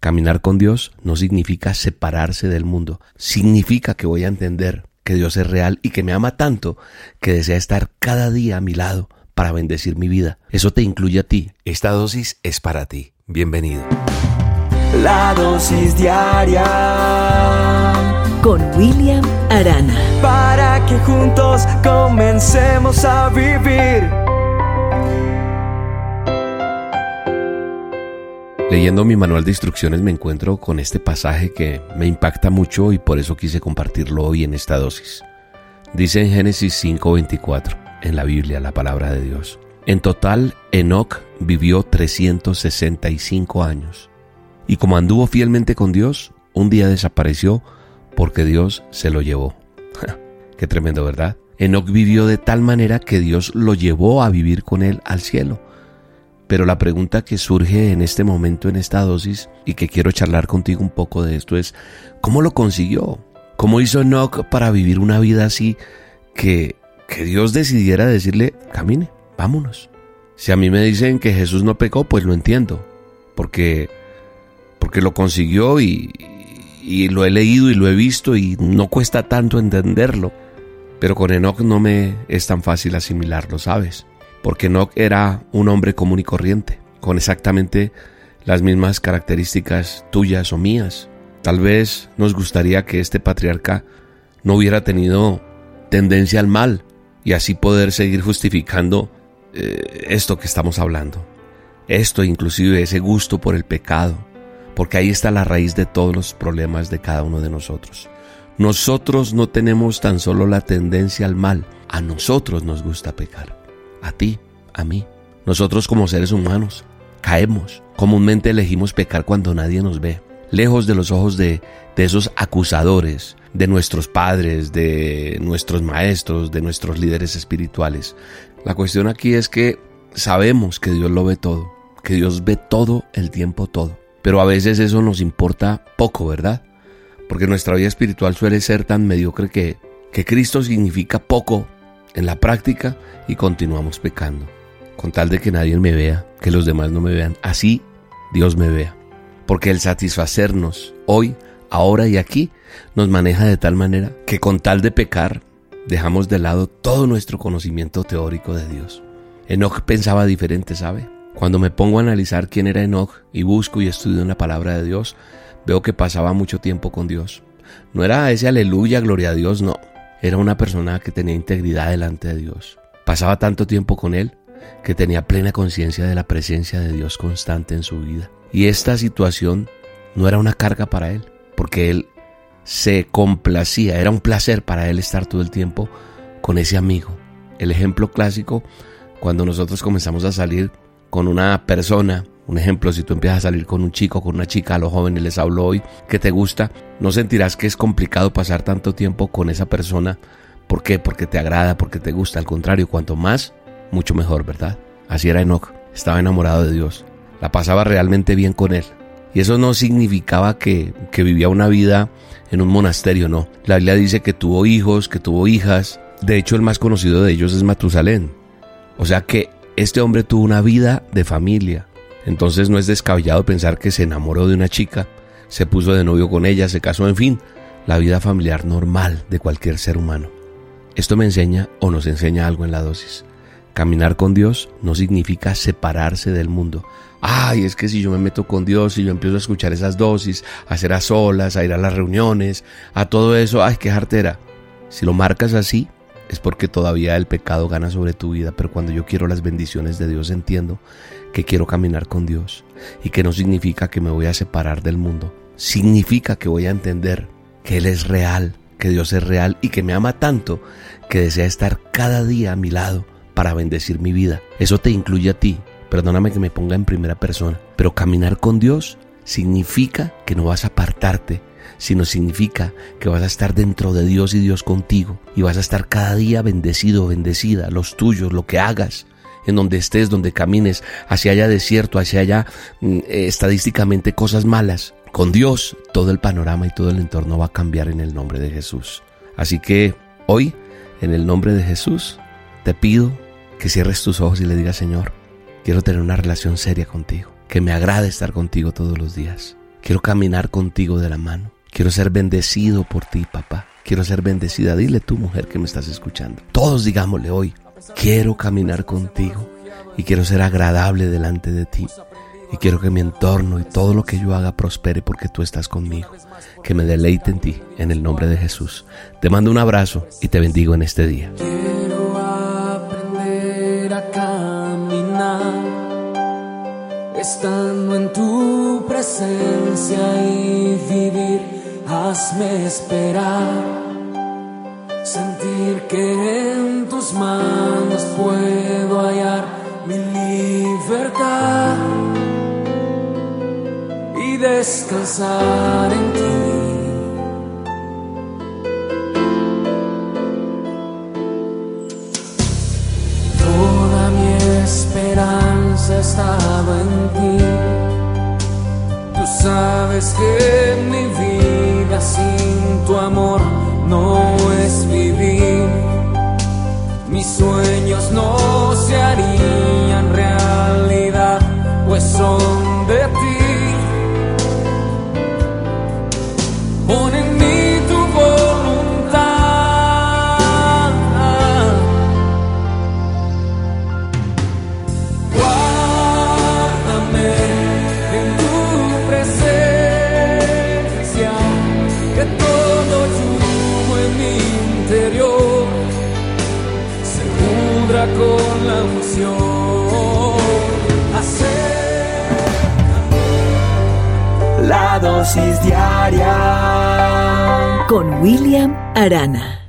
Caminar con Dios no significa separarse del mundo, significa que voy a entender que Dios es real y que me ama tanto que desea estar cada día a mi lado para bendecir mi vida. Eso te incluye a ti. Esta dosis es para ti. Bienvenido. La dosis diaria con William Arana. Para que juntos comencemos a vivir. Leyendo mi manual de instrucciones me encuentro con este pasaje que me impacta mucho y por eso quise compartirlo hoy en esta dosis. Dice en Génesis 5:24, en la Biblia, la palabra de Dios. En total, Enoch vivió 365 años. Y como anduvo fielmente con Dios, un día desapareció porque Dios se lo llevó. Qué tremendo, ¿verdad? Enoch vivió de tal manera que Dios lo llevó a vivir con él al cielo. Pero la pregunta que surge en este momento, en esta dosis, y que quiero charlar contigo un poco de esto es, ¿cómo lo consiguió? ¿Cómo hizo Enoch para vivir una vida así que, que Dios decidiera decirle, camine, vámonos? Si a mí me dicen que Jesús no pecó, pues lo entiendo, porque, porque lo consiguió y, y lo he leído y lo he visto y no cuesta tanto entenderlo. Pero con Enoch no me es tan fácil asimilarlo, ¿sabes? Porque Enoch era un hombre común y corriente, con exactamente las mismas características tuyas o mías. Tal vez nos gustaría que este patriarca no hubiera tenido tendencia al mal y así poder seguir justificando eh, esto que estamos hablando. Esto inclusive ese gusto por el pecado, porque ahí está la raíz de todos los problemas de cada uno de nosotros. Nosotros no tenemos tan solo la tendencia al mal, a nosotros nos gusta pecar, a ti, a mí. Nosotros como seres humanos caemos, comúnmente elegimos pecar cuando nadie nos ve, lejos de los ojos de, esos acusadores, de nuestros padres, de nuestros maestros, de nuestros líderes espirituales. La cuestión aquí es que sabemos que Dios lo ve todo, que Dios ve todo el tiempo todo. Pero a veces eso nos importa poco, ¿verdad? Porque nuestra vida espiritual suele ser tan mediocre que, que Cristo significa poco en la práctica y continuamos pecando. Con tal de que nadie me vea, que los demás no me vean, así Dios me vea. Porque el satisfacernos hoy, ahora y aquí nos maneja de tal manera que con tal de pecar dejamos de lado todo nuestro conocimiento teórico de Dios. Enoch pensaba diferente, ¿sabe? Cuando me pongo a analizar quién era Enoch y busco y estudio en la palabra de Dios, veo que pasaba mucho tiempo con Dios. No era ese aleluya, gloria a Dios, no. Era una persona que tenía integridad delante de Dios. Pasaba tanto tiempo con Él que tenía plena conciencia de la presencia de Dios constante en su vida. Y esta situación no era una carga para Él, porque Él se complacía, era un placer para Él estar todo el tiempo con ese amigo. El ejemplo clásico, cuando nosotros comenzamos a salir con una persona, un ejemplo, si tú empiezas a salir con un chico, con una chica, a los jóvenes les hablo hoy, que te gusta, no sentirás que es complicado pasar tanto tiempo con esa persona. ¿Por qué? Porque te agrada, porque te gusta. Al contrario, cuanto más, mucho mejor, ¿verdad? Así era Enoch, estaba enamorado de Dios, la pasaba realmente bien con él. Y eso no significaba que, que vivía una vida en un monasterio, no. La Biblia dice que tuvo hijos, que tuvo hijas. De hecho, el más conocido de ellos es Matusalén. O sea que este hombre tuvo una vida de familia. Entonces no es descabellado pensar que se enamoró de una chica, se puso de novio con ella, se casó, en fin, la vida familiar normal de cualquier ser humano. Esto me enseña o nos enseña algo en la dosis. Caminar con Dios no significa separarse del mundo. Ay, es que si yo me meto con Dios y yo empiezo a escuchar esas dosis, a hacer a solas, a ir a las reuniones, a todo eso, ay, qué jartera. Si lo marcas así, es porque todavía el pecado gana sobre tu vida, pero cuando yo quiero las bendiciones de Dios entiendo que quiero caminar con Dios. Y que no significa que me voy a separar del mundo, significa que voy a entender que Él es real, que Dios es real y que me ama tanto que desea estar cada día a mi lado para bendecir mi vida. Eso te incluye a ti, perdóname que me ponga en primera persona, pero caminar con Dios significa que no vas a apartarte sino significa que vas a estar dentro de Dios y Dios contigo y vas a estar cada día bendecido, bendecida, los tuyos, lo que hagas, en donde estés, donde camines, hacia allá desierto, hacia allá mm, eh, estadísticamente cosas malas. Con Dios todo el panorama y todo el entorno va a cambiar en el nombre de Jesús. Así que hoy, en el nombre de Jesús, te pido que cierres tus ojos y le digas, Señor, quiero tener una relación seria contigo, que me agrade estar contigo todos los días. Quiero caminar contigo de la mano. Quiero ser bendecido por ti, papá. Quiero ser bendecida. Dile tú, mujer, que me estás escuchando. Todos digámosle hoy, quiero caminar contigo y quiero ser agradable delante de ti. Y quiero que mi entorno y todo lo que yo haga prospere porque tú estás conmigo. Que me deleite en ti, en el nombre de Jesús. Te mando un abrazo y te bendigo en este día. Quiero aprender a caminar, estando en tu presencia y vivir. Hazme esperar, sentir que en tus manos puedo hallar mi libertad y descansar en ti. Toda mi esperanza estaba en ti. Tú sabes que mi vida sin tu amor no es vivir. Mis sueños no se harían realidad, pues son de ti. Pudra con la unción. Acércame. La dosis diaria Con William Arana.